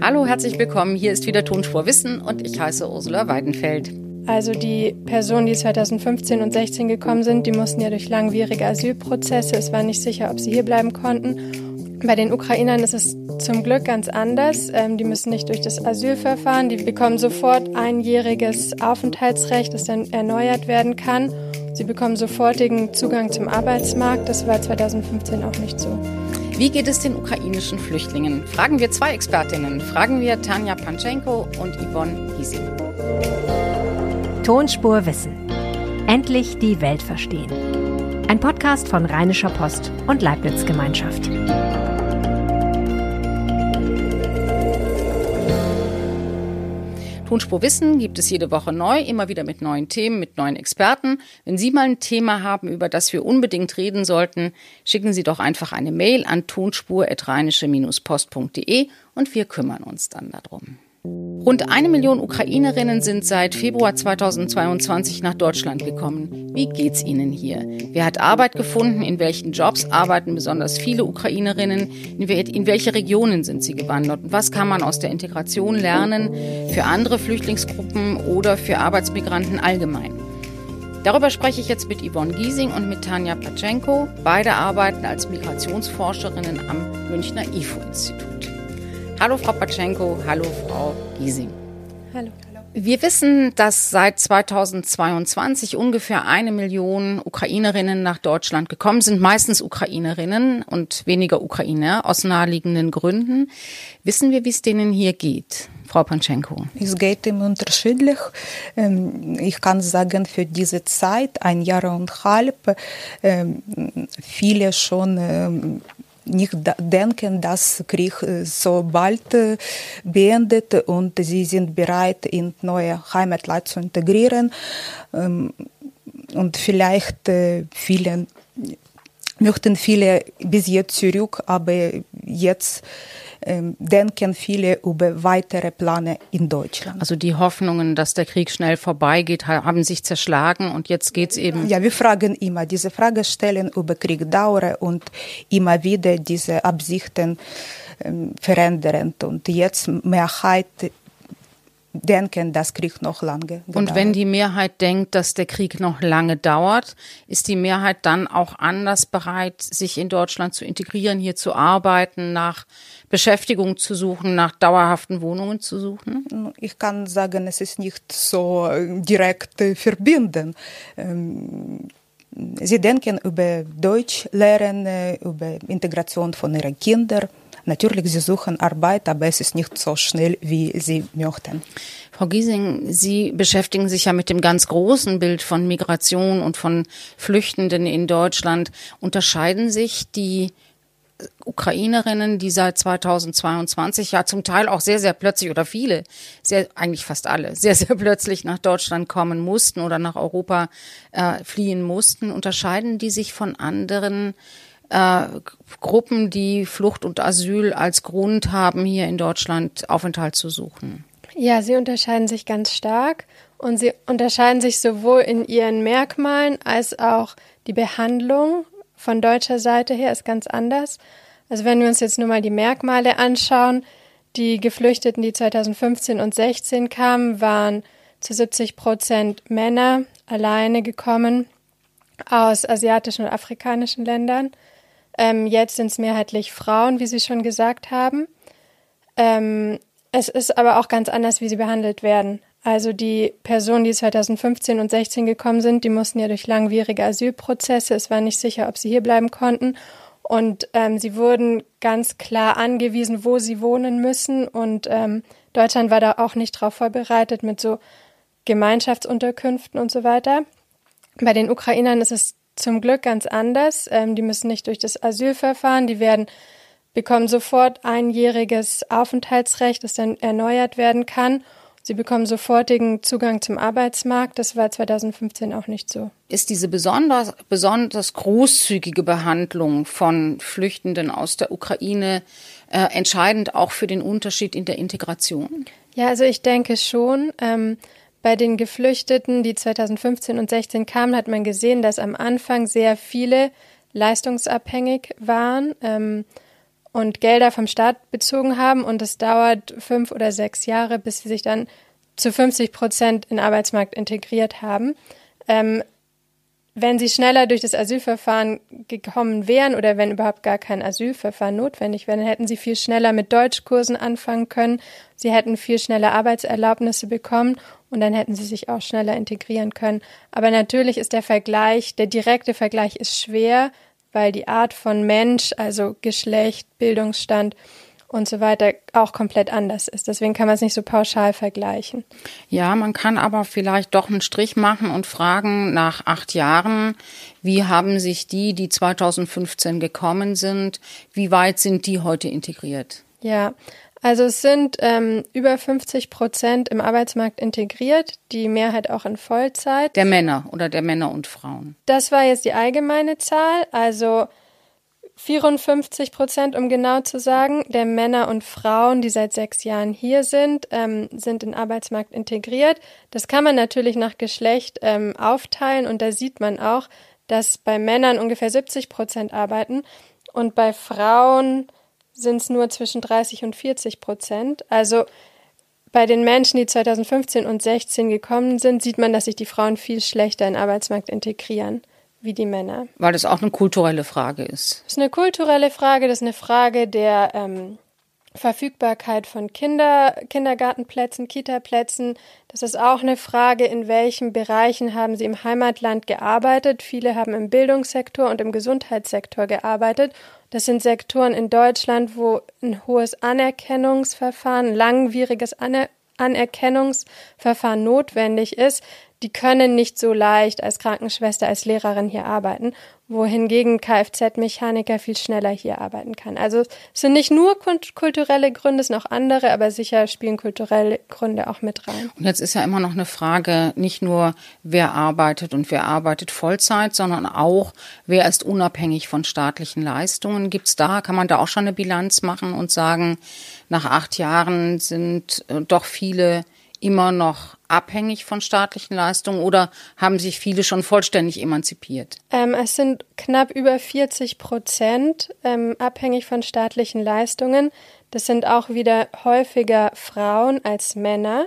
Hallo, herzlich willkommen. Hier ist wieder Tonspur Wissen und ich heiße Ursula Weidenfeld. Also die Personen, die 2015 und 16 gekommen sind, die mussten ja durch langwierige Asylprozesse. Es war nicht sicher, ob sie hier bleiben konnten. Bei den Ukrainern ist es zum Glück ganz anders. Ähm, die müssen nicht durch das Asylverfahren. Die bekommen sofort einjähriges Aufenthaltsrecht, das dann erneuert werden kann. Sie bekommen sofortigen Zugang zum Arbeitsmarkt. Das war 2015 auch nicht so. Wie geht es den ukrainischen Flüchtlingen? Fragen wir zwei Expertinnen. Fragen wir Tanja Panchenko und Yvonne Giesing. Tonspur Wissen. Endlich die Welt verstehen. Ein Podcast von Rheinischer Post und Leibniz Gemeinschaft. Tonspur Wissen gibt es jede Woche neu, immer wieder mit neuen Themen, mit neuen Experten. Wenn Sie mal ein Thema haben, über das wir unbedingt reden sollten, schicken Sie doch einfach eine Mail an tonspur.rheinische-post.de und wir kümmern uns dann darum. Rund eine Million Ukrainerinnen sind seit Februar 2022 nach Deutschland gekommen. Wie geht's ihnen hier? Wer hat Arbeit gefunden? In welchen Jobs arbeiten besonders viele Ukrainerinnen? In welche Regionen sind sie gewandert? Und was kann man aus der Integration lernen für andere Flüchtlingsgruppen oder für Arbeitsmigranten allgemein? Darüber spreche ich jetzt mit Yvonne Giesing und mit Tanja Patschenko. Beide arbeiten als Migrationsforscherinnen am Münchner IFO-Institut. Hallo Frau Patschenko, hallo Frau Giesing. Hallo. Wir wissen, dass seit 2022 ungefähr eine Million Ukrainerinnen nach Deutschland gekommen sind, meistens Ukrainerinnen und weniger Ukrainer aus naheliegenden Gründen. Wissen wir, wie es denen hier geht? Frau Panchenko. Es geht ihm unterschiedlich. Ähm, ich kann sagen, für diese Zeit, ein Jahr und halb, ähm, viele schon ähm, nicht denken, dass Krieg so bald beendet und sie sind bereit, in neue Heimatland zu integrieren. Und vielleicht äh, viele möchten viele bis jetzt zurück, aber jetzt denken viele über weitere Pläne in Deutschland. Also die Hoffnungen, dass der Krieg schnell vorbeigeht, haben sich zerschlagen und jetzt geht es eben. Ja, wir fragen immer diese Frage stellen über Kriegdauer und immer wieder diese Absichten ähm, verändern. Und jetzt Mehrheit denken, dass Krieg noch lange dauert. Und wenn die Mehrheit denkt, dass der Krieg noch lange dauert, ist die Mehrheit dann auch anders bereit, sich in Deutschland zu integrieren, hier zu arbeiten, nach Beschäftigung zu suchen, nach dauerhaften Wohnungen zu suchen? Ich kann sagen, es ist nicht so äh, direkt äh, verbinden. Ähm, sie denken über Deutsch lernen, äh, über Integration von ihren Kindern Natürlich, sie suchen Arbeit, aber es ist nicht so schnell, wie sie möchten. Frau Giesing, Sie beschäftigen sich ja mit dem ganz großen Bild von Migration und von Flüchtenden in Deutschland. Unterscheiden sich die Ukrainerinnen, die seit 2022 ja zum Teil auch sehr, sehr plötzlich oder viele, sehr, eigentlich fast alle, sehr, sehr plötzlich nach Deutschland kommen mussten oder nach Europa äh, fliehen mussten, unterscheiden die sich von anderen äh, Gruppen, die Flucht und Asyl als Grund haben, hier in Deutschland Aufenthalt zu suchen? Ja, sie unterscheiden sich ganz stark und sie unterscheiden sich sowohl in ihren Merkmalen als auch die Behandlung von deutscher Seite her ist ganz anders. Also wenn wir uns jetzt nur mal die Merkmale anschauen, die Geflüchteten, die 2015 und 16 kamen, waren zu 70 Prozent Männer alleine gekommen aus asiatischen und afrikanischen Ländern. Ähm, jetzt sind es mehrheitlich Frauen, wie Sie schon gesagt haben. Ähm, es ist aber auch ganz anders, wie sie behandelt werden. Also die Personen, die 2015 und 16 gekommen sind, die mussten ja durch langwierige Asylprozesse. Es war nicht sicher, ob sie hier bleiben konnten. Und ähm, sie wurden ganz klar angewiesen, wo sie wohnen müssen. Und ähm, Deutschland war da auch nicht darauf vorbereitet mit so Gemeinschaftsunterkünften und so weiter. Bei den Ukrainern ist es zum Glück ganz anders. Ähm, die müssen nicht durch das Asylverfahren, die werden bekommen sofort einjähriges Aufenthaltsrecht, das dann erneuert werden kann. Sie bekommen sofortigen Zugang zum Arbeitsmarkt. Das war 2015 auch nicht so. Ist diese besonders, besonders großzügige Behandlung von Flüchtenden aus der Ukraine äh, entscheidend auch für den Unterschied in der Integration? Ja, also ich denke schon. Ähm, bei den Geflüchteten, die 2015 und 16 kamen, hat man gesehen, dass am Anfang sehr viele leistungsabhängig waren ähm, und Gelder vom Staat bezogen haben und es dauert fünf oder sechs Jahre, bis sie sich dann zu 50 Prozent in den Arbeitsmarkt integriert haben. Ähm, wenn sie schneller durch das Asylverfahren gekommen wären oder wenn überhaupt gar kein Asylverfahren notwendig wäre, dann hätten sie viel schneller mit Deutschkursen anfangen können. Sie hätten viel schneller Arbeitserlaubnisse bekommen und dann hätten sie sich auch schneller integrieren können. Aber natürlich ist der Vergleich, der direkte Vergleich ist schwer, weil die Art von Mensch, also Geschlecht, Bildungsstand und so weiter auch komplett anders ist. Deswegen kann man es nicht so pauschal vergleichen. Ja, man kann aber vielleicht doch einen Strich machen und fragen nach acht Jahren, wie haben sich die, die 2015 gekommen sind, wie weit sind die heute integriert? Ja, also es sind ähm, über 50 Prozent im Arbeitsmarkt integriert, die Mehrheit auch in Vollzeit. Der Männer oder der Männer und Frauen. Das war jetzt die allgemeine Zahl. Also 54 Prozent, um genau zu sagen, der Männer und Frauen, die seit sechs Jahren hier sind, ähm, sind in den Arbeitsmarkt integriert. Das kann man natürlich nach Geschlecht ähm, aufteilen und da sieht man auch, dass bei Männern ungefähr 70 Prozent arbeiten und bei Frauen sind es nur zwischen 30 und 40 Prozent. Also bei den Menschen, die 2015 und 16 gekommen sind, sieht man, dass sich die Frauen viel schlechter in den Arbeitsmarkt integrieren wie die Männer. Weil das auch eine kulturelle Frage ist. Das ist eine kulturelle Frage, das ist eine Frage der ähm, Verfügbarkeit von Kinder, Kindergartenplätzen, Kitaplätzen. Das ist auch eine Frage, in welchen Bereichen haben sie im Heimatland gearbeitet. Viele haben im Bildungssektor und im Gesundheitssektor gearbeitet. Das sind Sektoren in Deutschland, wo ein hohes Anerkennungsverfahren, langwieriges Aner Anerkennungsverfahren notwendig ist die können nicht so leicht als Krankenschwester, als Lehrerin hier arbeiten, wohingegen Kfz-Mechaniker viel schneller hier arbeiten kann. Also es sind nicht nur kulturelle Gründe, es sind auch andere, aber sicher spielen kulturelle Gründe auch mit rein. Und jetzt ist ja immer noch eine Frage, nicht nur wer arbeitet und wer arbeitet Vollzeit, sondern auch wer ist unabhängig von staatlichen Leistungen. Gibt's da, kann man da auch schon eine Bilanz machen und sagen, nach acht Jahren sind äh, doch viele immer noch abhängig von staatlichen Leistungen oder haben sich viele schon vollständig emanzipiert? Ähm, es sind knapp über 40 Prozent ähm, abhängig von staatlichen Leistungen. Das sind auch wieder häufiger Frauen als Männer.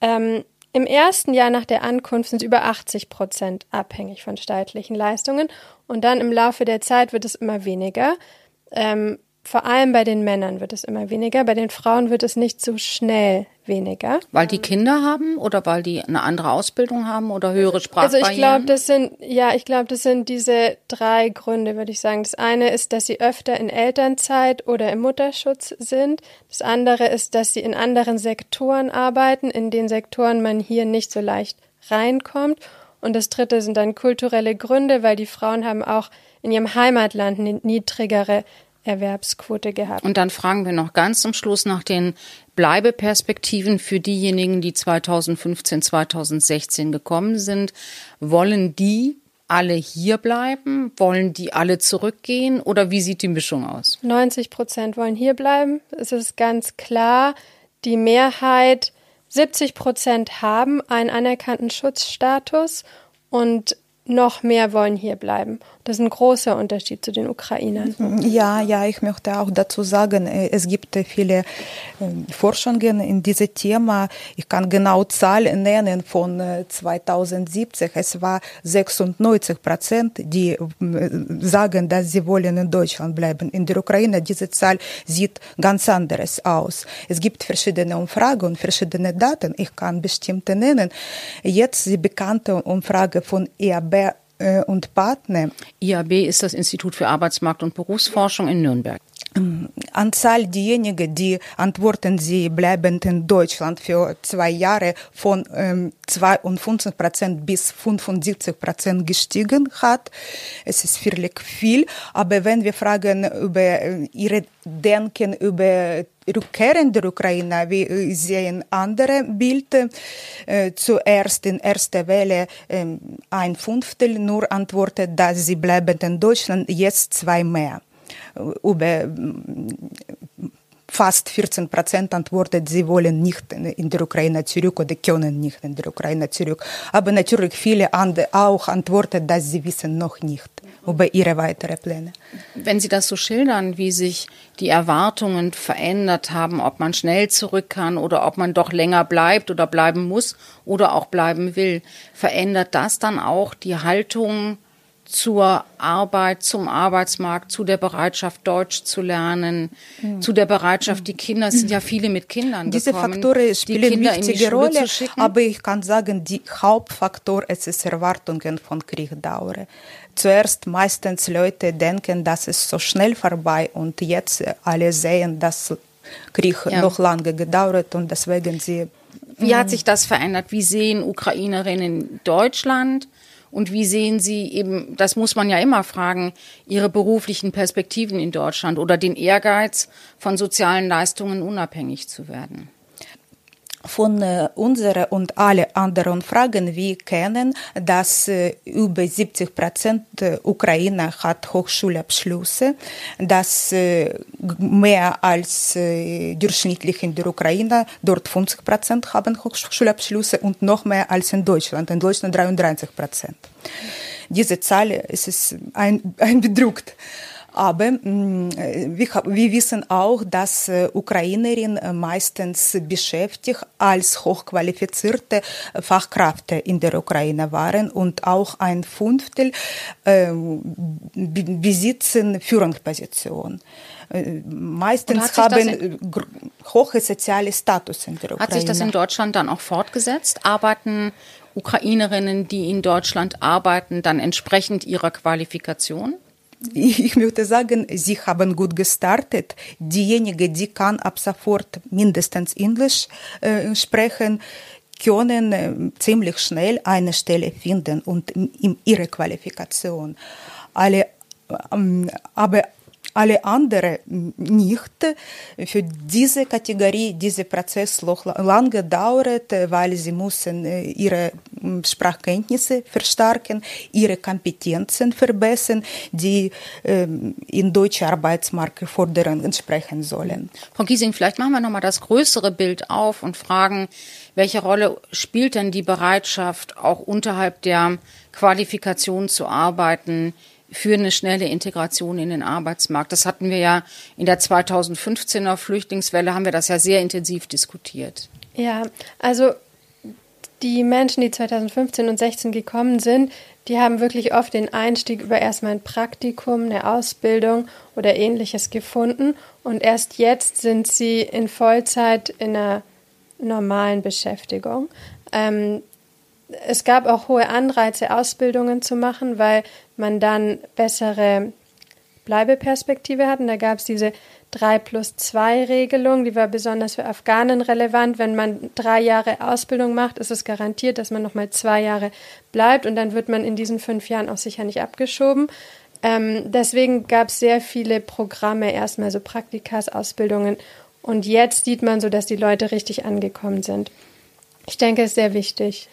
Ähm, Im ersten Jahr nach der Ankunft sind über 80 Prozent abhängig von staatlichen Leistungen und dann im Laufe der Zeit wird es immer weniger. Vor allem bei den Männern wird es immer weniger, bei den Frauen wird es nicht so schnell weniger. Weil die Kinder haben oder weil die eine andere Ausbildung haben oder höhere Sprachbarrieren? Also ich glaube, das sind ja, ich glaube, das sind diese drei Gründe, würde ich sagen. Das eine ist, dass sie öfter in Elternzeit oder im Mutterschutz sind. Das andere ist, dass sie in anderen Sektoren arbeiten, in den Sektoren man hier nicht so leicht reinkommt. Und das dritte sind dann kulturelle Gründe, weil die Frauen haben auch in ihrem Heimatland niedrigere Erwerbsquote gehabt. Und dann fragen wir noch ganz zum Schluss nach den Bleibeperspektiven für diejenigen, die 2015, 2016 gekommen sind. Wollen die alle hier bleiben? Wollen die alle zurückgehen? Oder wie sieht die Mischung aus? 90 Prozent wollen hier bleiben. Es ist ganz klar, die Mehrheit, 70 Prozent haben einen anerkannten Schutzstatus und noch mehr wollen hier bleiben. Das ist ein großer Unterschied zu den Ukrainern. Ja, ja, ich möchte auch dazu sagen, äh, es gibt viele ähm, Forschungen in diesem Thema. Ich kann genau Zahlen nennen von 2017. Äh, es war 96 Prozent, die äh, sagen, dass sie wollen in Deutschland bleiben. In der Ukraine diese Zahl sieht ganz anders aus. Es gibt verschiedene Umfragen und verschiedene Daten. Ich kann bestimmte nennen. Jetzt die bekannte Umfrage von EAB äh, und Partner. IAB ist das Institut für Arbeitsmarkt und Berufsforschung in Nürnberg. Anzahl derjenigen, die antworten, sie bleiben in Deutschland für zwei Jahre von ähm, 52 Prozent bis 75 Prozent gestiegen hat. Es ist wirklich viel. Aber wenn wir fragen über äh, ihre Denken über rückkehrende Ukrainer, wir sehen andere Bilder. Äh, zuerst in erster Welle äh, ein Fünftel nur antwortet, dass sie bleiben in Deutschland, jetzt zwei mehr über fast 14 Prozent antwortet, sie wollen nicht in der Ukraine zurück oder können nicht in der Ukraine zurück. Aber natürlich viele andere auch antworten, dass sie wissen noch nicht über ihre weiteren Pläne. Wenn Sie das so schildern, wie sich die Erwartungen verändert haben, ob man schnell zurück kann oder ob man doch länger bleibt oder bleiben muss oder auch bleiben will, verändert das dann auch die Haltung zur Arbeit, zum Arbeitsmarkt, zu der Bereitschaft, Deutsch zu lernen, mhm. zu der Bereitschaft, die Kinder, es sind ja viele mit Kindern Diese gekommen, Faktoren spielen eine wichtige Rolle, aber ich kann sagen, die Hauptfaktor es ist Erwartungen von Kriegdauer. Zuerst meistens Leute denken, dass es so schnell vorbei und jetzt alle sehen, dass Krieg ja. noch lange gedauert und deswegen sie wie hat sich das verändert? Wie sehen Ukrainerinnen Deutschland? Und wie sehen Sie eben, das muss man ja immer fragen, Ihre beruflichen Perspektiven in Deutschland oder den Ehrgeiz, von sozialen Leistungen unabhängig zu werden? Von äh, unseren und alle anderen Fragen wir kennen, dass äh, über 70 Prozent Ukrainer hat Hochschulabschlüsse, dass äh, mehr als äh, durchschnittlich in der Ukraine, dort 50 Prozent haben Hochschulabschlüsse und noch mehr als in Deutschland, in Deutschland 33 Prozent. Diese Zahl ist ein, ein bedruckt. Aber wir, wissen auch, dass Ukrainerinnen meistens beschäftigt als hochqualifizierte Fachkräfte in der Ukraine waren und auch ein Fünftel besitzen Führungspositionen. Meistens haben hohe soziale Status in der Ukraine. Hat sich das in Deutschland dann auch fortgesetzt? Arbeiten Ukrainerinnen, die in Deutschland arbeiten, dann entsprechend ihrer Qualifikation? Ich möchte sagen, sie haben gut gestartet. Diejenige, die kann ab sofort mindestens Englisch äh, sprechen, können ziemlich schnell eine Stelle finden und in ihre Qualifikation. Alle, ähm, aber alle anderen nicht. Für diese Kategorie, dieser Prozess lange dauert, weil sie müssen ihre Sprachkenntnisse verstärken, ihre Kompetenzen verbessern, die in deutsche Arbeitsmarktforderungen entsprechen sollen. Frau Giesing, vielleicht machen wir nochmal das größere Bild auf und fragen, welche Rolle spielt denn die Bereitschaft, auch unterhalb der Qualifikation zu arbeiten, für eine schnelle Integration in den Arbeitsmarkt. Das hatten wir ja in der 2015er Flüchtlingswelle, haben wir das ja sehr intensiv diskutiert. Ja, also die Menschen, die 2015 und 16 gekommen sind, die haben wirklich oft den Einstieg über erstmal ein Praktikum, eine Ausbildung oder ähnliches gefunden und erst jetzt sind sie in Vollzeit in einer normalen Beschäftigung. Ähm, es gab auch hohe Anreize, Ausbildungen zu machen, weil man dann bessere Bleibeperspektive hat. Und da gab es diese 3 plus 2 Regelung, die war besonders für Afghanen relevant. Wenn man drei Jahre Ausbildung macht, ist es garantiert, dass man nochmal zwei Jahre bleibt und dann wird man in diesen fünf Jahren auch sicher nicht abgeschoben. Ähm, deswegen gab es sehr viele Programme, erstmal so Praktikas, Ausbildungen. Und jetzt sieht man so, dass die Leute richtig angekommen sind. Ich denke, es ist sehr wichtig.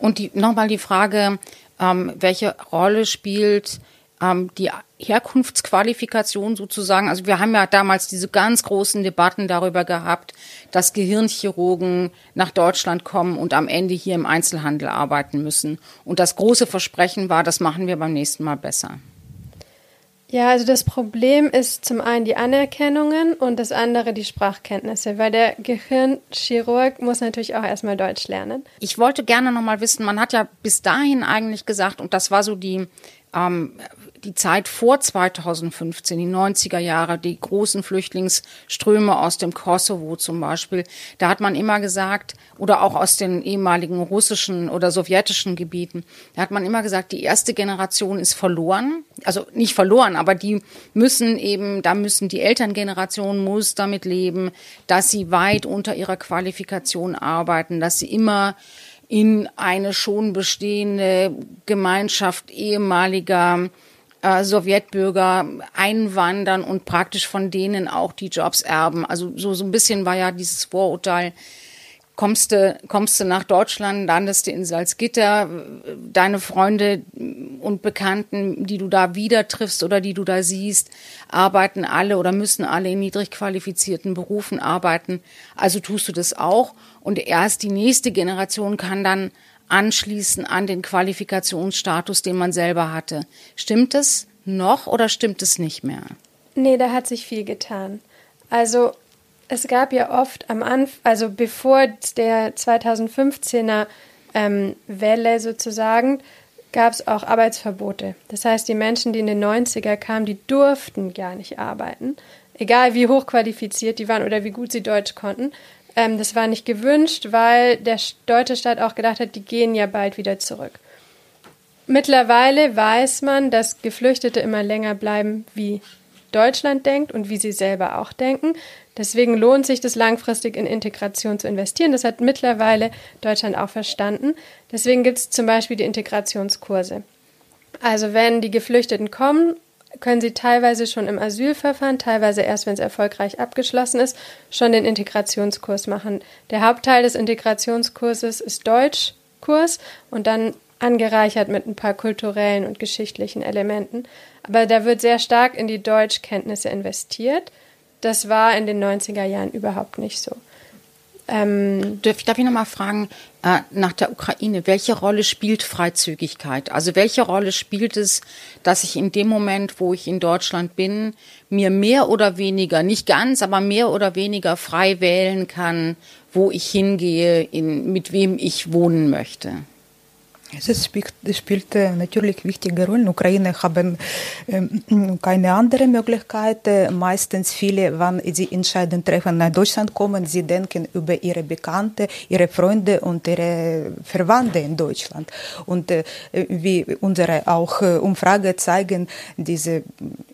Und die, nochmal die Frage, ähm, welche Rolle spielt ähm, die Herkunftsqualifikation sozusagen? Also wir haben ja damals diese ganz großen Debatten darüber gehabt, dass Gehirnchirurgen nach Deutschland kommen und am Ende hier im Einzelhandel arbeiten müssen. Und das große Versprechen war, das machen wir beim nächsten Mal besser. Ja, also das Problem ist zum einen die Anerkennungen und das andere die Sprachkenntnisse, weil der Gehirnchirurg muss natürlich auch erstmal Deutsch lernen. Ich wollte gerne noch mal wissen, man hat ja bis dahin eigentlich gesagt, und das war so die ähm, die Zeit vor 2015, die 90er Jahre, die großen Flüchtlingsströme aus dem Kosovo zum Beispiel, da hat man immer gesagt, oder auch aus den ehemaligen russischen oder sowjetischen Gebieten, da hat man immer gesagt, die erste Generation ist verloren. Also nicht verloren, aber die müssen eben, da müssen die Elterngeneration muss damit leben, dass sie weit unter ihrer Qualifikation arbeiten, dass sie immer in eine schon bestehende Gemeinschaft ehemaliger äh, Sowjetbürger einwandern und praktisch von denen auch die Jobs erben. Also so, so ein bisschen war ja dieses Vorurteil. kommst du, kommst du nach Deutschland, landest du in Salzgitter, deine Freunde und Bekannten, die du da wieder triffst oder die du da siehst, arbeiten alle oder müssen alle in niedrig qualifizierten Berufen arbeiten. Also tust du das auch. Und erst die nächste Generation kann dann anschließen an den Qualifikationsstatus, den man selber hatte. Stimmt es noch oder stimmt es nicht mehr? Nee, da hat sich viel getan. Also es gab ja oft am Anfang, also bevor der 2015er ähm, Welle sozusagen, gab es auch Arbeitsverbote. Das heißt, die Menschen, die in den 90er kamen, die durften gar nicht arbeiten, egal wie hochqualifiziert die waren oder wie gut sie Deutsch konnten. Ähm, das war nicht gewünscht, weil der deutsche Staat auch gedacht hat, die gehen ja bald wieder zurück. Mittlerweile weiß man, dass Geflüchtete immer länger bleiben, wie Deutschland denkt und wie sie selber auch denken. Deswegen lohnt sich das langfristig in Integration zu investieren. Das hat mittlerweile Deutschland auch verstanden. Deswegen gibt es zum Beispiel die Integrationskurse. Also wenn die Geflüchteten kommen, können sie teilweise schon im Asylverfahren, teilweise erst, wenn es erfolgreich abgeschlossen ist, schon den Integrationskurs machen. Der Hauptteil des Integrationskurses ist Deutschkurs und dann angereichert mit ein paar kulturellen und geschichtlichen Elementen. Aber da wird sehr stark in die Deutschkenntnisse investiert. Das war in den 90er Jahren überhaupt nicht so. Ähm, darf, darf ich nochmal fragen, äh, nach der Ukraine, welche Rolle spielt Freizügigkeit? Also welche Rolle spielt es, dass ich in dem Moment, wo ich in Deutschland bin, mir mehr oder weniger, nicht ganz, aber mehr oder weniger frei wählen kann, wo ich hingehe, in, mit wem ich wohnen möchte? Es spielt, spielt natürlich wichtige Rollen. Ukraine haben ähm, keine andere Möglichkeit. Meistens viele, wenn sie Entscheidungen treffen, nach Deutschland kommen, sie denken über ihre Bekannte, ihre Freunde und ihre Verwandte in Deutschland. Und äh, wie unsere auch äh, Umfrage zeigen, diese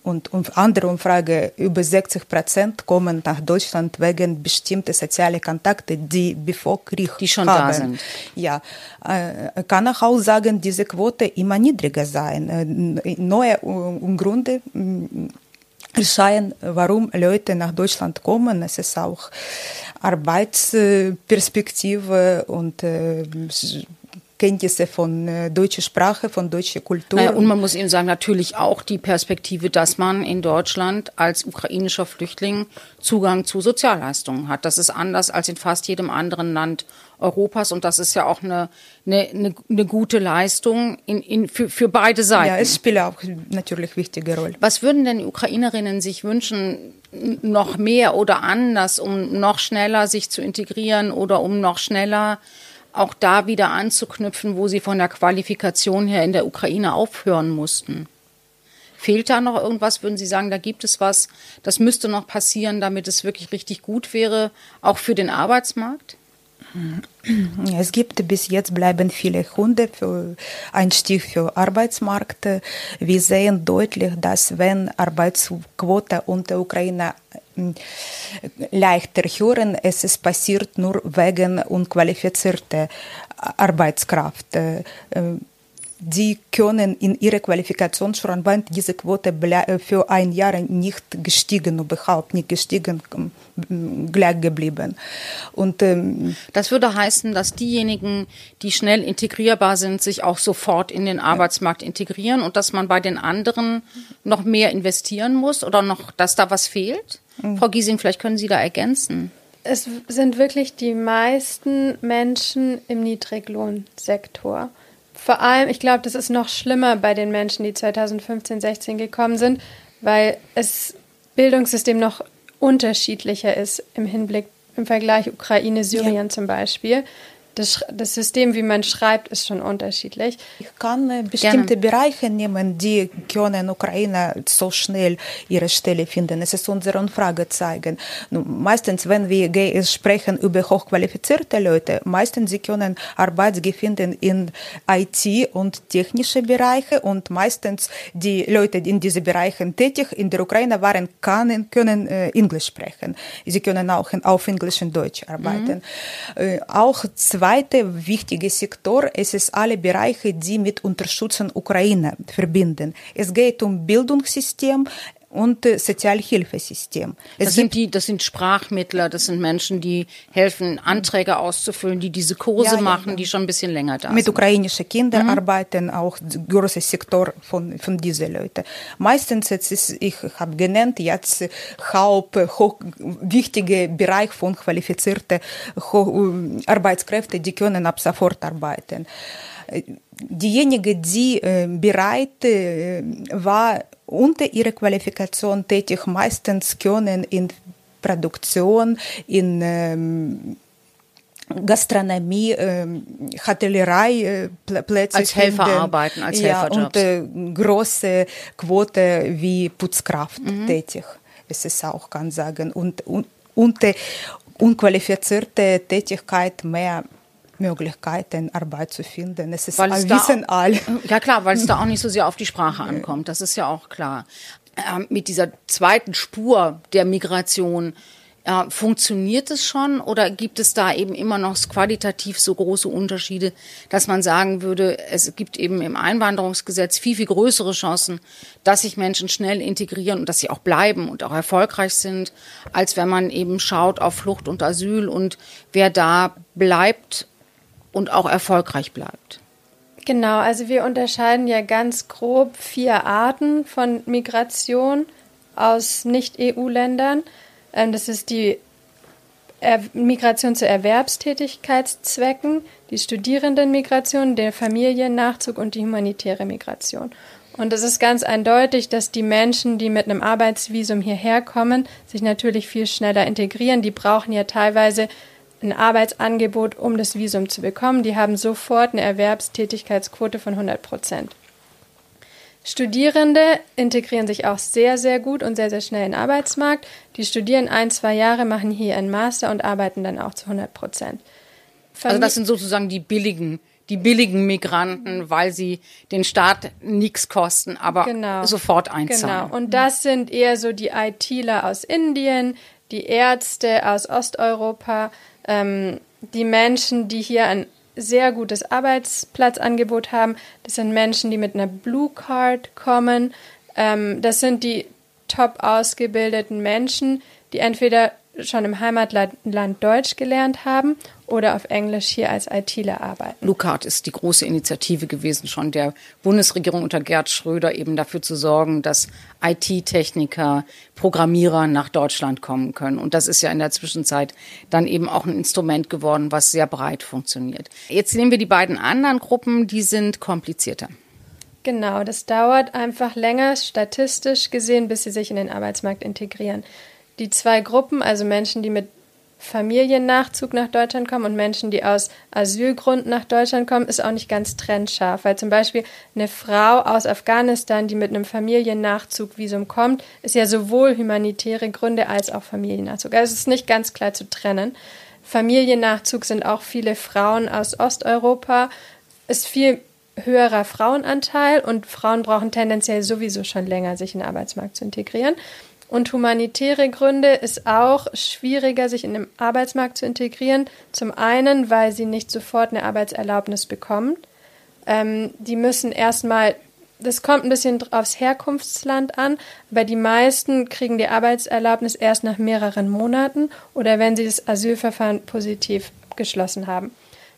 und, andere Umfrage, über 60 Prozent kommen nach Deutschland wegen bestimmter sozialer Kontakte, die bevor Krieg die schon haben. da sind. Ja, äh, kann auch sagen, diese Quote immer niedriger sein. Neue Gründe erscheinen, warum Leute nach Deutschland kommen. Es ist auch Arbeitsperspektive und Kenntnisse von äh, deutscher Sprache, von deutscher Kultur. Naja, und man muss eben sagen, natürlich auch die Perspektive, dass man in Deutschland als ukrainischer Flüchtling Zugang zu Sozialleistungen hat. Das ist anders als in fast jedem anderen Land Europas und das ist ja auch eine, eine, eine, eine gute Leistung in, in, für, für beide Seiten. Ja, es spielt auch natürlich wichtige Rolle. Was würden denn die Ukrainerinnen sich wünschen, noch mehr oder anders, um noch schneller sich zu integrieren oder um noch schneller auch da wieder anzuknüpfen, wo sie von der Qualifikation her in der Ukraine aufhören mussten. Fehlt da noch irgendwas? Würden Sie sagen, da gibt es was, das müsste noch passieren, damit es wirklich richtig gut wäre, auch für den Arbeitsmarkt? Es gibt bis jetzt bleiben viele Hunde für Einstieg für Arbeitsmarkt. Wir sehen deutlich, dass wenn Arbeitsquote und der Ukraine leichter hören, es ist passiert nur wegen unqualifizierter Arbeitskraft die können in ihrer Qualifikation schon, diese Quote für ein Jahr nicht gestiegen, überhaupt nicht gestiegen, gleich geblieben. Und ähm, das würde heißen, dass diejenigen, die schnell integrierbar sind, sich auch sofort in den Arbeitsmarkt integrieren und dass man bei den anderen noch mehr investieren muss oder noch, dass da was fehlt? Mhm. Frau Giesing, vielleicht können Sie da ergänzen. Es sind wirklich die meisten Menschen im Niedriglohnsektor. Vor allem, ich glaube, das ist noch schlimmer bei den Menschen, die 2015, 16 gekommen sind, weil das Bildungssystem noch unterschiedlicher ist im Hinblick, im Vergleich Ukraine, Syrien ja. zum Beispiel das, das System, wie man schreibt, ist schon unterschiedlich. Ich kann äh, bestimmte Gerne. Bereiche nehmen, die können Ukraine so schnell ihre Stelle finden. Es ist unsere Frage zeigen. Meistens, wenn wir sprechen über hochqualifizierte Leute, meistens sie können Arbeit finden in IT und technische Bereiche und meistens die Leute, die in diesen Bereichen tätig in der Ukraine waren, können, können äh, Englisch sprechen. Sie können auch in, auf Englisch und Deutsch arbeiten. Mhm. Äh, auch zweite wichtige Sektor, es ist alle Bereiche, die mit Unterstützung Ukraine verbinden. Es geht um Bildungssystem, und äh, Sozialhilfesystem. Es das sind die, das sind Sprachmittler, das sind Menschen, die helfen, Anträge auszufüllen, die diese Kurse ja, machen, ja, die schon ein bisschen länger da Mit sind. Mit ukrainischen Kindern mhm. arbeiten auch großer Sektor von, von diesen Leuten. Meistens jetzt ist, ich habe genannt, jetzt Haupt, hoch, wichtige Bereich von qualifizierten Arbeitskräften, die können ab sofort arbeiten. Diejenigen, die bereit war, unter ihrer Qualifikation tätig, meistens können in Produktion, in ähm, Gastronomie, äh, Hotellerei äh, Plätze als Helfer finden. arbeiten, als ja, und äh, große Quote wie Putzkraft mhm. tätig. Es ist auch, kann sagen, und, und unter unqualifizierte Tätigkeit mehr Möglichkeiten, Arbeit zu finden. Es ist weil es wissen auch, alle. Ja klar, weil es da auch nicht so sehr auf die Sprache ankommt. Das ist ja auch klar. Ähm, mit dieser zweiten Spur der Migration äh, funktioniert es schon oder gibt es da eben immer noch qualitativ so große Unterschiede, dass man sagen würde, es gibt eben im Einwanderungsgesetz viel, viel größere Chancen, dass sich Menschen schnell integrieren und dass sie auch bleiben und auch erfolgreich sind, als wenn man eben schaut auf Flucht und Asyl und wer da bleibt und auch erfolgreich bleibt. Genau, also wir unterscheiden ja ganz grob vier Arten von Migration aus Nicht-EU-Ländern. Ähm, das ist die Migration zu Erwerbstätigkeitszwecken, die Studierendenmigration, der Familiennachzug und die humanitäre Migration. Und es ist ganz eindeutig, dass die Menschen, die mit einem Arbeitsvisum hierher kommen, sich natürlich viel schneller integrieren. Die brauchen ja teilweise ein Arbeitsangebot, um das Visum zu bekommen. Die haben sofort eine Erwerbstätigkeitsquote von 100 Prozent. Studierende integrieren sich auch sehr, sehr gut und sehr, sehr schnell in den Arbeitsmarkt. Die studieren ein, zwei Jahre, machen hier einen Master und arbeiten dann auch zu 100 Prozent. Also das sind sozusagen die billigen, die billigen Migranten, weil sie den Staat nichts kosten, aber genau, sofort einzahlen. Genau. Und das sind eher so die ITler aus Indien, die Ärzte aus Osteuropa, ähm, die Menschen, die hier ein sehr gutes Arbeitsplatzangebot haben, das sind Menschen, die mit einer Blue Card kommen. Ähm, das sind die top ausgebildeten Menschen, die entweder schon im Heimatland Deutsch gelernt haben oder auf Englisch hier als ITler arbeiten. Lucard ist die große Initiative gewesen, schon der Bundesregierung unter Gerd Schröder eben dafür zu sorgen, dass IT-Techniker, Programmierer nach Deutschland kommen können. Und das ist ja in der Zwischenzeit dann eben auch ein Instrument geworden, was sehr breit funktioniert. Jetzt nehmen wir die beiden anderen Gruppen, die sind komplizierter. Genau, das dauert einfach länger statistisch gesehen, bis sie sich in den Arbeitsmarkt integrieren die zwei Gruppen, also Menschen, die mit Familiennachzug nach Deutschland kommen und Menschen, die aus Asylgründen nach Deutschland kommen, ist auch nicht ganz trennscharf. Weil zum Beispiel eine Frau aus Afghanistan, die mit einem Familiennachzugvisum kommt, ist ja sowohl humanitäre Gründe als auch Familiennachzug. Also es ist nicht ganz klar zu trennen. Familiennachzug sind auch viele Frauen aus Osteuropa, ist viel höherer Frauenanteil und Frauen brauchen tendenziell sowieso schon länger, sich in den Arbeitsmarkt zu integrieren. Und humanitäre Gründe ist auch schwieriger, sich in den Arbeitsmarkt zu integrieren. Zum einen, weil sie nicht sofort eine Arbeitserlaubnis bekommen. Ähm, die müssen erstmal, das kommt ein bisschen aufs Herkunftsland an, aber die meisten kriegen die Arbeitserlaubnis erst nach mehreren Monaten oder wenn sie das Asylverfahren positiv geschlossen haben.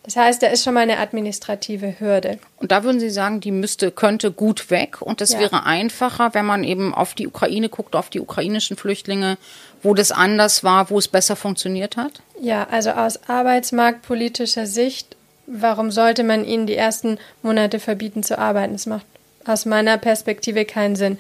Das heißt, da ist schon mal eine administrative Hürde. Und da würden Sie sagen, die müsste, könnte gut weg und es ja. wäre einfacher, wenn man eben auf die Ukraine guckt, auf die ukrainischen Flüchtlinge, wo das anders war, wo es besser funktioniert hat? Ja, also aus arbeitsmarktpolitischer Sicht, warum sollte man ihnen die ersten Monate verbieten zu arbeiten? Das macht aus meiner Perspektive keinen Sinn.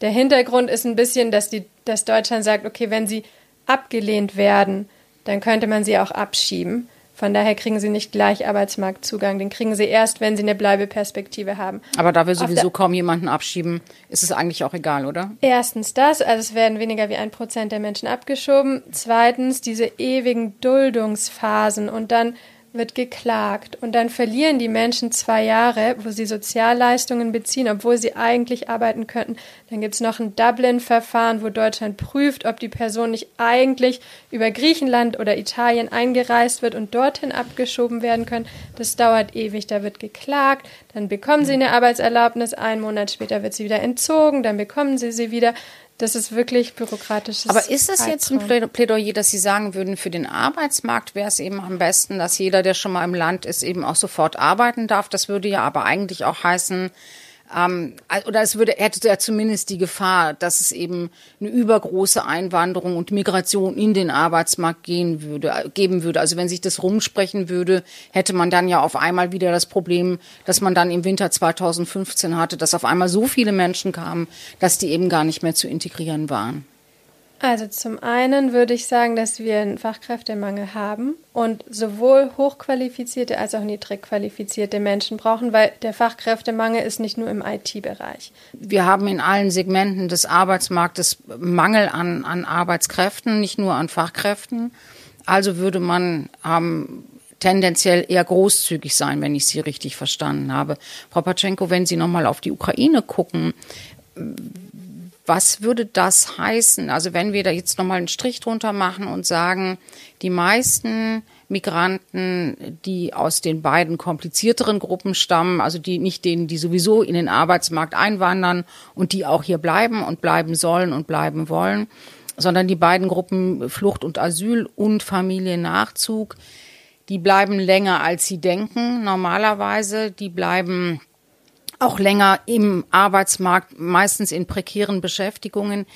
Der Hintergrund ist ein bisschen, dass, die, dass Deutschland sagt, okay, wenn sie abgelehnt werden, dann könnte man sie auch abschieben. Von daher kriegen sie nicht gleich Arbeitsmarktzugang. Den kriegen sie erst, wenn sie eine Bleibeperspektive haben. Aber da wir sowieso kaum jemanden abschieben, ist es eigentlich auch egal, oder? Erstens das, also es werden weniger wie ein Prozent der Menschen abgeschoben. Zweitens diese ewigen Duldungsphasen und dann wird geklagt und dann verlieren die Menschen zwei Jahre, wo sie Sozialleistungen beziehen, obwohl sie eigentlich arbeiten könnten. Dann gibt es noch ein Dublin-Verfahren, wo Deutschland prüft, ob die Person nicht eigentlich über Griechenland oder Italien eingereist wird und dorthin abgeschoben werden können. Das dauert ewig, da wird geklagt, dann bekommen sie eine Arbeitserlaubnis, einen Monat später wird sie wieder entzogen, dann bekommen sie sie wieder. Das ist wirklich bürokratisches. Aber ist das jetzt ein Plädoyer, dass Sie sagen würden, für den Arbeitsmarkt wäre es eben am besten, dass jeder, der schon mal im Land ist, eben auch sofort arbeiten darf? Das würde ja aber eigentlich auch heißen, ähm, oder es würde, hätte ja zumindest die Gefahr, dass es eben eine übergroße Einwanderung und Migration in den Arbeitsmarkt gehen würde, äh, geben würde. Also wenn sich das rumsprechen würde, hätte man dann ja auf einmal wieder das Problem, dass man dann im Winter 2015 hatte, dass auf einmal so viele Menschen kamen, dass die eben gar nicht mehr zu integrieren waren. Also zum einen würde ich sagen, dass wir einen Fachkräftemangel haben und sowohl hochqualifizierte als auch niedrig qualifizierte Menschen brauchen, weil der Fachkräftemangel ist nicht nur im IT-Bereich. Wir haben in allen Segmenten des Arbeitsmarktes Mangel an, an Arbeitskräften, nicht nur an Fachkräften. Also würde man ähm, tendenziell eher großzügig sein, wenn ich Sie richtig verstanden habe. Frau Patschenko, wenn Sie nochmal auf die Ukraine gucken, was würde das heißen? Also wenn wir da jetzt nochmal einen Strich drunter machen und sagen, die meisten Migranten, die aus den beiden komplizierteren Gruppen stammen, also die nicht denen, die sowieso in den Arbeitsmarkt einwandern und die auch hier bleiben und bleiben sollen und bleiben wollen, sondern die beiden Gruppen Flucht und Asyl und Familiennachzug, die bleiben länger als sie denken normalerweise, die bleiben auch länger im Arbeitsmarkt, meistens in prekären Beschäftigungen.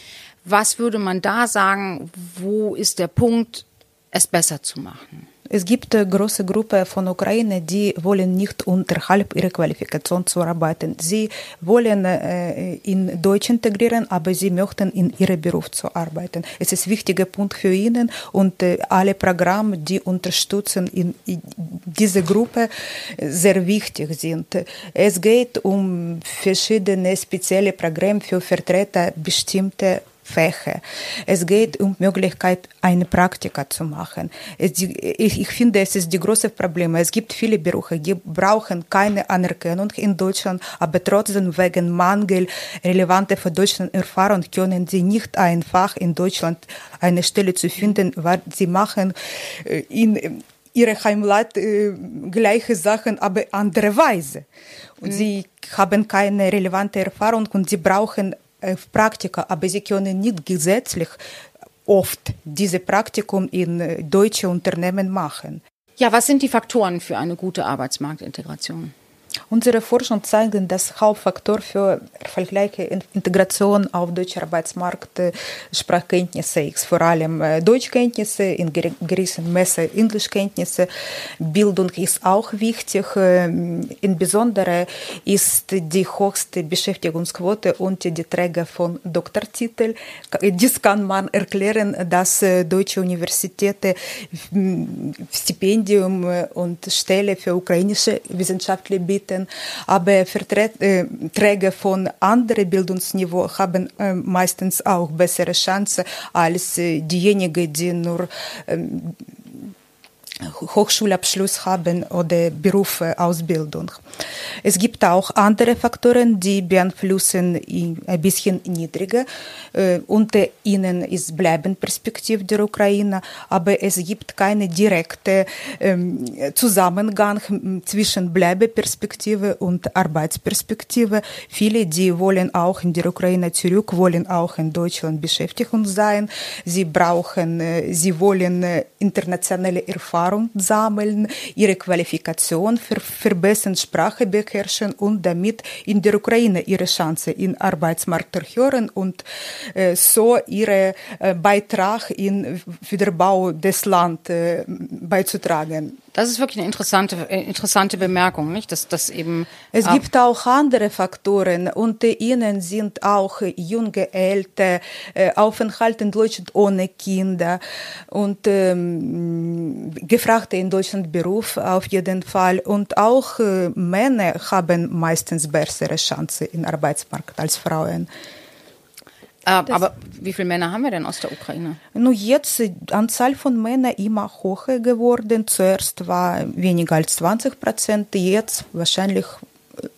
Was würde man da sagen, wo ist der Punkt, es besser zu machen? Es gibt eine große Gruppe von Ukraine, die wollen nicht unterhalb ihrer Qualifikation zu arbeiten. Sie wollen äh, in Deutsch integrieren, aber sie möchten in ihrem Beruf zu arbeiten. Es ist ein wichtiger Punkt für ihnen und äh, alle Programme, die unterstützen in, in diese Gruppe, sehr wichtig sind. Es geht um verschiedene spezielle Programme für Vertreter bestimmter Fächer. Es geht um Möglichkeit, eine Praktika zu machen. Es, ich, ich, finde, es ist die große Problem. Es gibt viele Berufe, die brauchen keine Anerkennung in Deutschland, aber trotzdem wegen Mangel relevanter für Deutschland Erfahrung können sie nicht einfach in Deutschland eine Stelle zu finden, weil sie machen äh, in ihre Heimland äh, gleiche Sachen, aber andere Weise. Und mhm. sie haben keine relevante Erfahrung und sie brauchen äh, Praktika, aber sie können nicht gesetzlich oft diese Praktikum in äh, deutsche Unternehmen machen. Ja, was sind die Faktoren für eine gute Arbeitsmarktintegration? Unsere Forschung zeigt, dass Hauptfaktor für erfolgreiche Integration auf deutschen Arbeitsmarkt Sprachkenntnisse ist. Vor allem Deutschkenntnisse, in gewissem Maße Englischkenntnisse. Bildung ist auch wichtig. Insbesondere ist die höchste Beschäftigungsquote unter die Träger von Doktortitel. Dies kann man erklären, dass deutsche Universitäten Stipendium und Stelle für ukrainische Wissenschaftler bieten bieten, aber Verträge von anderen Bildungsniveau haben meistens auch bessere Chancen als diejenigen, die nur Hochschulabschluss haben oder Berufsausbildung. Es gibt auch andere Faktoren, die beeinflussen ein bisschen niedriger. Äh, unter ihnen ist Bleibenperspektive der Ukraine, aber es gibt keine direkte ähm, Zusammenhang zwischen Bleibeperspektive und Arbeitsperspektive. Viele, die wollen auch in der Ukraine zurück, wollen auch in Deutschland Beschäftigung sein. Sie brauchen, äh, sie wollen äh, internationale Erfahrung sammeln, ihre Qualifikation ver verbessern, Sprache beherrschen und damit in der Ukraine ihre Chance im Arbeitsmarkt erhöhen und äh, so ihren äh, Beitrag in Wiederbau des Landes beizutragen. Das ist wirklich eine interessante, äh, interessante Bemerkung, nicht? Dass das eben. Es äh, gibt auch andere Faktoren. Unter ihnen sind auch junge Eltern, äh, Aufenthalt in Deutschland ohne Kinder und ähm, Gefragte in Deutschland Beruf auf jeden Fall. Und auch äh, Männer haben meistens bessere Chancen im Arbeitsmarkt als Frauen. Das aber wie viele Männer haben wir denn aus der Ukraine? Nun, jetzt die Anzahl von Männern immer höher geworden. Zuerst war weniger als 20 Prozent, jetzt wahrscheinlich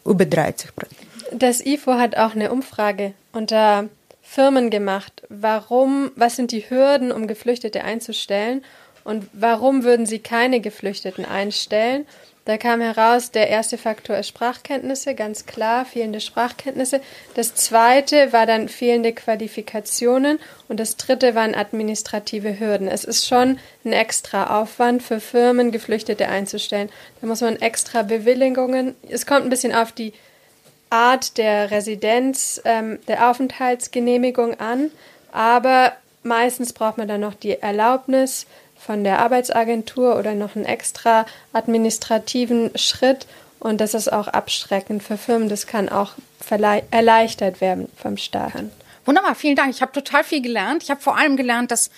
über 30 Prozent. Das IFO hat auch eine Umfrage unter Firmen gemacht. Warum, was sind die Hürden, um Geflüchtete einzustellen? Und warum würden sie keine Geflüchteten einstellen? Da kam heraus, der erste Faktor ist Sprachkenntnisse, ganz klar, fehlende Sprachkenntnisse. Das zweite war dann fehlende Qualifikationen und das dritte waren administrative Hürden. Es ist schon ein extra Aufwand für Firmen, Geflüchtete einzustellen. Da muss man extra Bewilligungen. Es kommt ein bisschen auf die Art der Residenz, ähm, der Aufenthaltsgenehmigung an, aber meistens braucht man dann noch die Erlaubnis von der Arbeitsagentur oder noch einen extra administrativen Schritt. Und das ist auch abschreckend für Firmen. Das kann auch erleichtert werden vom Staat. Wunderbar, vielen Dank. Ich habe total viel gelernt. Ich habe vor allem gelernt, dass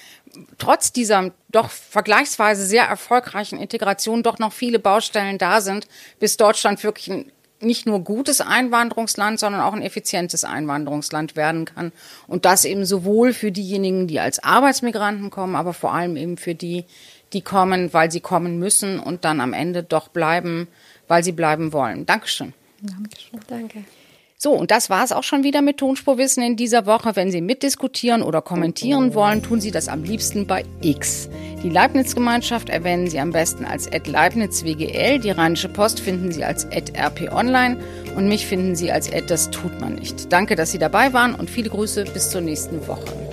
trotz dieser doch vergleichsweise sehr erfolgreichen Integration doch noch viele Baustellen da sind, bis Deutschland wirklich ein nicht nur gutes Einwanderungsland, sondern auch ein effizientes Einwanderungsland werden kann. Und das eben sowohl für diejenigen, die als Arbeitsmigranten kommen, aber vor allem eben für die, die kommen, weil sie kommen müssen und dann am Ende doch bleiben, weil sie bleiben wollen. Dankeschön. Dankeschön. Danke. So, und das war es auch schon wieder mit Tonspurwissen in dieser Woche. Wenn Sie mitdiskutieren oder kommentieren wollen, tun Sie das am liebsten bei X. Die Leibniz-Gemeinschaft erwähnen Sie am besten als @leibnizwgl. Die Rheinische Post finden Sie als @rponline und mich finden Sie als das tut man nicht. Danke, dass Sie dabei waren und viele Grüße bis zur nächsten Woche.